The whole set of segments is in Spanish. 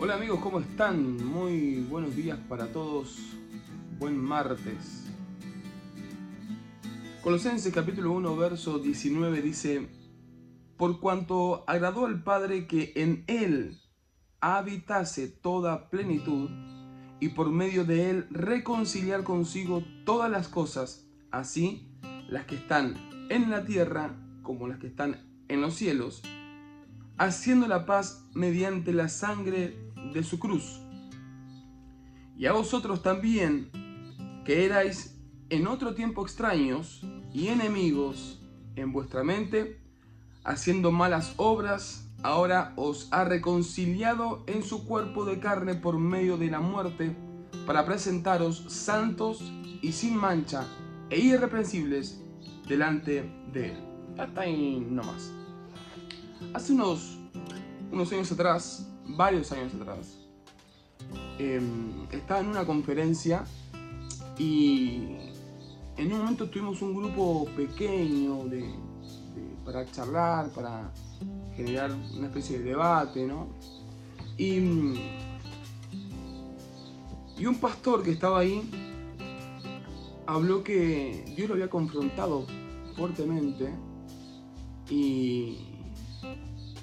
Hola amigos, ¿cómo están? Muy buenos días para todos. Buen martes. Colosenses capítulo 1, verso 19 dice, Por cuanto agradó al Padre que en Él habitase toda plenitud, y por medio de Él reconciliar consigo todas las cosas, así las que están en la tierra como las que están en los cielos, haciendo la paz mediante la sangre de su cruz. Y a vosotros también, que erais en otro tiempo extraños y enemigos en vuestra mente, haciendo malas obras, ahora os ha reconciliado en su cuerpo de carne por medio de la muerte, para presentaros santos y sin mancha e irreprensibles delante de Él. Hasta ahí nomás. Hace unos, unos años atrás, varios años atrás, em, estaba en una conferencia y en un momento tuvimos un grupo pequeño de, para charlar, para generar una especie de debate, ¿no? Y, y un pastor que estaba ahí habló que Dios lo había confrontado fuertemente y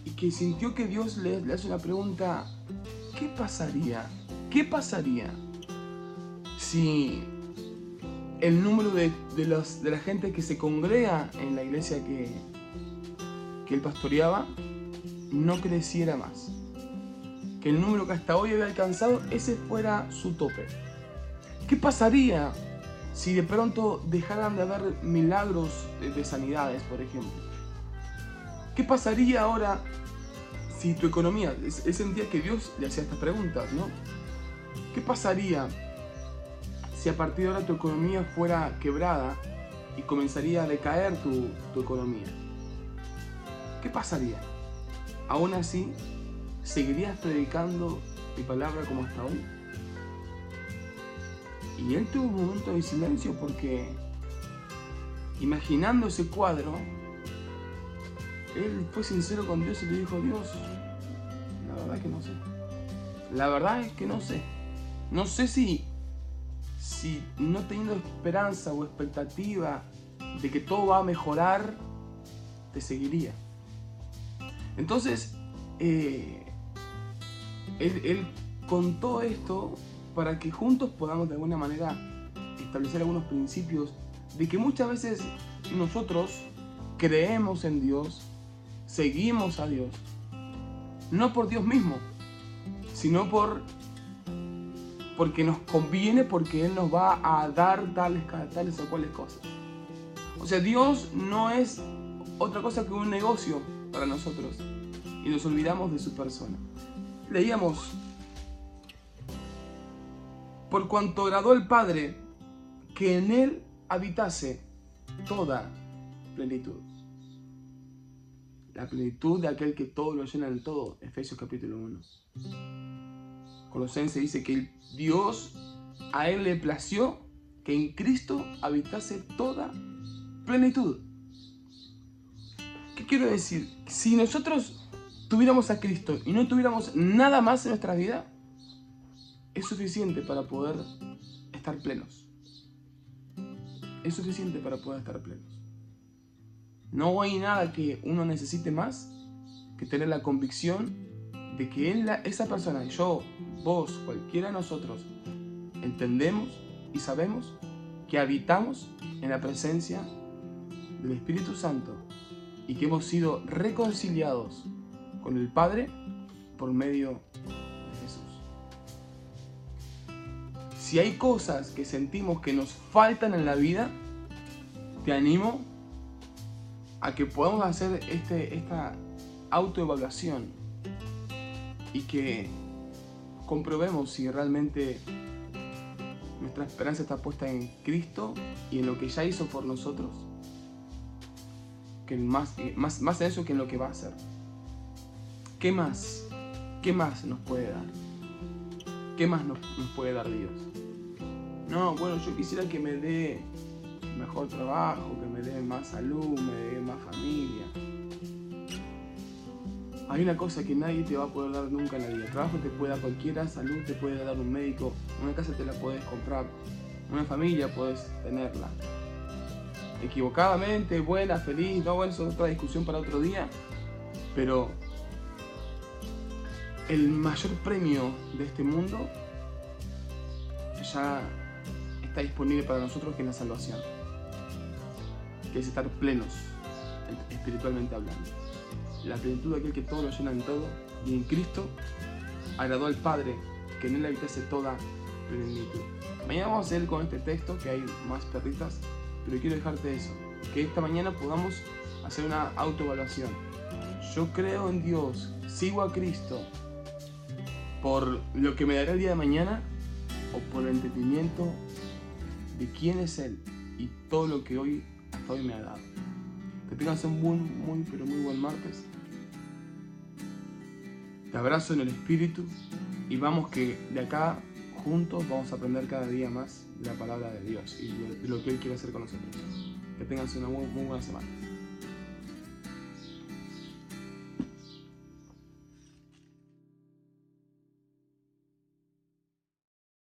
y que sintió que Dios le, hace una pregunta, ¿qué pasaría? ¿Qué pasaría si el número de, los, de la gente que se congrega en la iglesia que, que él pastoreaba no creciera más? Que el número que hasta hoy había alcanzado, ese fuera su tope. ¿Qué pasaría si de pronto dejaran de haber milagros de sanidades, por ejemplo? ¿Qué pasaría ahora si tu economía, él sentía que Dios le hacía estas preguntas, ¿no? ¿Qué pasaría si a partir de ahora tu economía fuera quebrada y comenzaría a decaer tu, tu economía? ¿Qué pasaría? Aún así, ¿seguirías predicando mi palabra como hasta hoy? Y él tuvo un momento de silencio porque, imaginando ese cuadro, él fue sincero con Dios y le dijo, Dios, que no sé. La verdad es que no sé. No sé si, si no teniendo esperanza o expectativa de que todo va a mejorar, te seguiría. Entonces, eh, él, él contó esto para que juntos podamos de alguna manera establecer algunos principios de que muchas veces nosotros creemos en Dios, seguimos a Dios. No por Dios mismo, sino por porque nos conviene, porque Él nos va a dar tales, tales o cuales cosas. O sea, Dios no es otra cosa que un negocio para nosotros y nos olvidamos de su persona. Leíamos, por cuanto agradó el Padre que en Él habitase toda plenitud la plenitud de aquel que todo lo llena en todo. Efesios capítulo 1. Colosense dice que Dios a él le plació que en Cristo habitase toda plenitud. ¿Qué quiero decir? Si nosotros tuviéramos a Cristo y no tuviéramos nada más en nuestra vida, es suficiente para poder estar plenos. Es suficiente para poder estar plenos. No hay nada que uno necesite más que tener la convicción de que esa persona, yo, vos, cualquiera de nosotros, entendemos y sabemos que habitamos en la presencia del Espíritu Santo y que hemos sido reconciliados con el Padre por medio de Jesús. Si hay cosas que sentimos que nos faltan en la vida, te animo a que podamos hacer este, esta autoevaluación y que comprobemos si realmente nuestra esperanza está puesta en Cristo y en lo que ya hizo por nosotros, que más, más, más en eso que en lo que va a hacer. ¿Qué más? ¿Qué más nos puede dar? ¿Qué más nos puede dar Dios? No, bueno, yo quisiera que me dé mejor trabajo, que me dé más salud, me dé más familia. hay una cosa que nadie te va a poder dar nunca en la vida. Trabajo te puede dar cualquiera, salud te puede dar un médico, una casa te la puedes comprar, una familia puedes tenerla. Equivocadamente, buena, feliz, no, bueno, eso es otra discusión para otro día. Pero el mayor premio de este mundo ya está disponible para nosotros que es la salvación. Que es estar plenos, espiritualmente hablando. La plenitud de aquel que todo lo llena en todo y en Cristo agradó al Padre que en él habitase toda plenitud. Mañana vamos a hacer con este texto que hay más perritas, pero quiero dejarte eso, que esta mañana podamos hacer una autoevaluación. Yo creo en Dios, sigo a Cristo por lo que me dará el día de mañana o por el entendimiento de quién es Él y todo lo que hoy hasta hoy me ha dado. Que tengas un muy, muy, pero muy buen martes. Te abrazo en el espíritu y vamos que de acá juntos vamos a aprender cada día más la palabra de Dios y lo que Él quiere hacer con nosotros. Que tengas una muy buena semana.